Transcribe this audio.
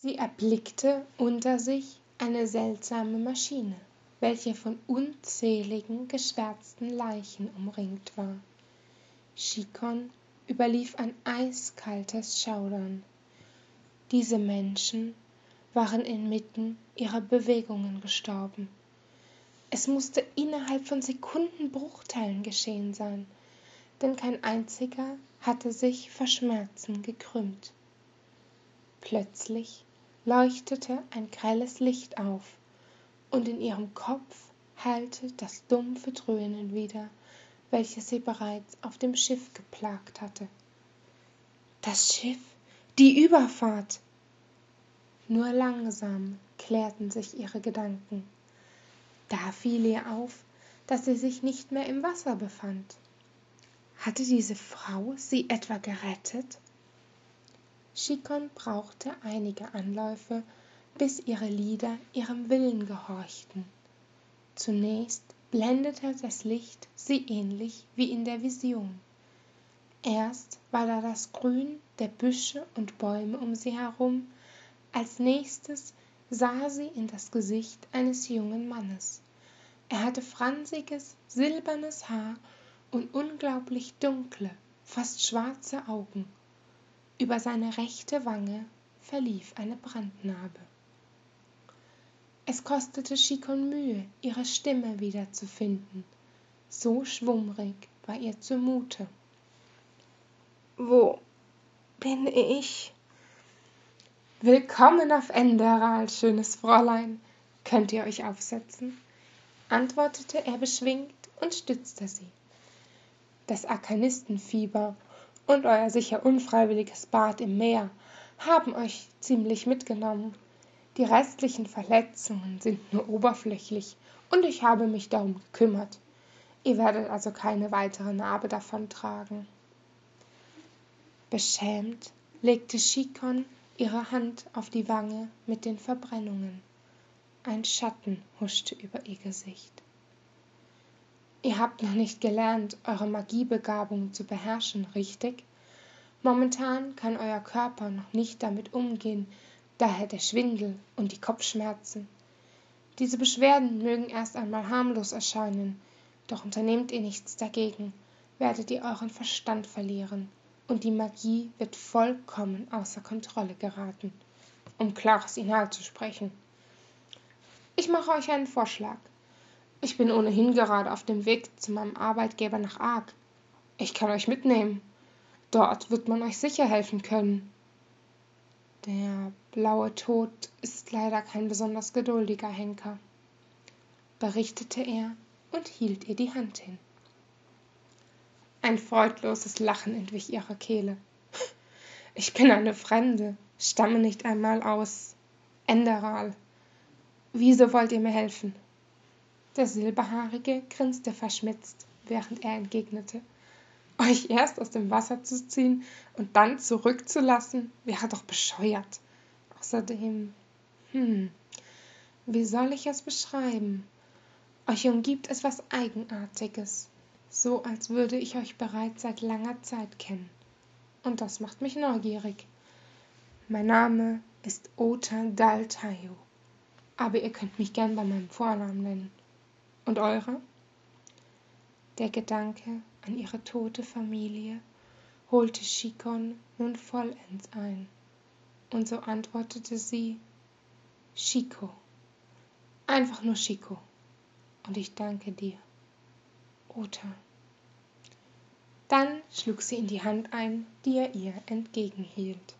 Sie erblickte unter sich eine seltsame Maschine, welche von unzähligen geschwärzten Leichen umringt war. Chikon überlief ein eiskaltes Schaudern. Diese Menschen waren inmitten ihrer Bewegungen gestorben. Es musste innerhalb von Sekundenbruchteilen geschehen sein, denn kein einziger hatte sich vor Schmerzen gekrümmt. Plötzlich leuchtete ein grelles Licht auf, und in ihrem Kopf hallte das dumpfe Dröhnen wieder, welches sie bereits auf dem Schiff geplagt hatte. Das Schiff, die Überfahrt. Nur langsam klärten sich ihre Gedanken. Da fiel ihr auf, dass sie sich nicht mehr im Wasser befand. Hatte diese Frau sie etwa gerettet? Chikon brauchte einige Anläufe, bis ihre Lieder ihrem Willen gehorchten. Zunächst blendete das Licht sie ähnlich wie in der Vision. Erst war da das Grün der Büsche und Bäume um sie herum, als nächstes sah sie in das Gesicht eines jungen Mannes. Er hatte fransiges, silbernes Haar und unglaublich dunkle, fast schwarze Augen über seine rechte Wange verlief eine Brandnarbe. Es kostete Chikon Mühe, ihre Stimme wiederzufinden. So schwummrig war ihr zumute. Wo bin ich? Willkommen auf Enderal, schönes Fräulein. Könnt ihr euch aufsetzen? antwortete er beschwingt und stützte sie. Das Arkanistenfieber und euer sicher unfreiwilliges Bad im Meer haben euch ziemlich mitgenommen. Die restlichen Verletzungen sind nur oberflächlich und ich habe mich darum gekümmert. Ihr werdet also keine weitere Narbe davontragen. Beschämt legte Chikon ihre Hand auf die Wange mit den Verbrennungen. Ein Schatten huschte über ihr Gesicht. Ihr habt noch nicht gelernt, eure Magiebegabung zu beherrschen, richtig? Momentan kann euer Körper noch nicht damit umgehen, daher der Schwindel und die Kopfschmerzen. Diese Beschwerden mögen erst einmal harmlos erscheinen, doch unternehmt ihr nichts dagegen, werdet ihr euren Verstand verlieren und die Magie wird vollkommen außer Kontrolle geraten, um klares Inhalt zu sprechen. Ich mache euch einen Vorschlag. Ich bin ohnehin gerade auf dem Weg zu meinem Arbeitgeber nach Ark. Ich kann euch mitnehmen. Dort wird man euch sicher helfen können. Der blaue Tod ist leider kein besonders geduldiger Henker, berichtete er und hielt ihr die Hand hin. Ein freudloses Lachen entwich ihrer Kehle. Ich bin eine Fremde, stamme nicht einmal aus Enderal. Wieso wollt ihr mir helfen? Der Silberhaarige grinste verschmitzt, während er entgegnete. Euch erst aus dem Wasser zu ziehen und dann zurückzulassen, wäre doch bescheuert. Außerdem, hm, wie soll ich es beschreiben? Euch umgibt etwas Eigenartiges, so als würde ich euch bereits seit langer Zeit kennen. Und das macht mich neugierig. Mein Name ist Ota Daltayo, aber ihr könnt mich gern bei meinem Vornamen nennen. Und eure? Der Gedanke an ihre tote Familie holte Chikon nun vollends ein, und so antwortete sie Chico. Einfach nur Chico. Und ich danke dir. Ota. Dann schlug sie in die Hand ein, die er ihr entgegenhielt.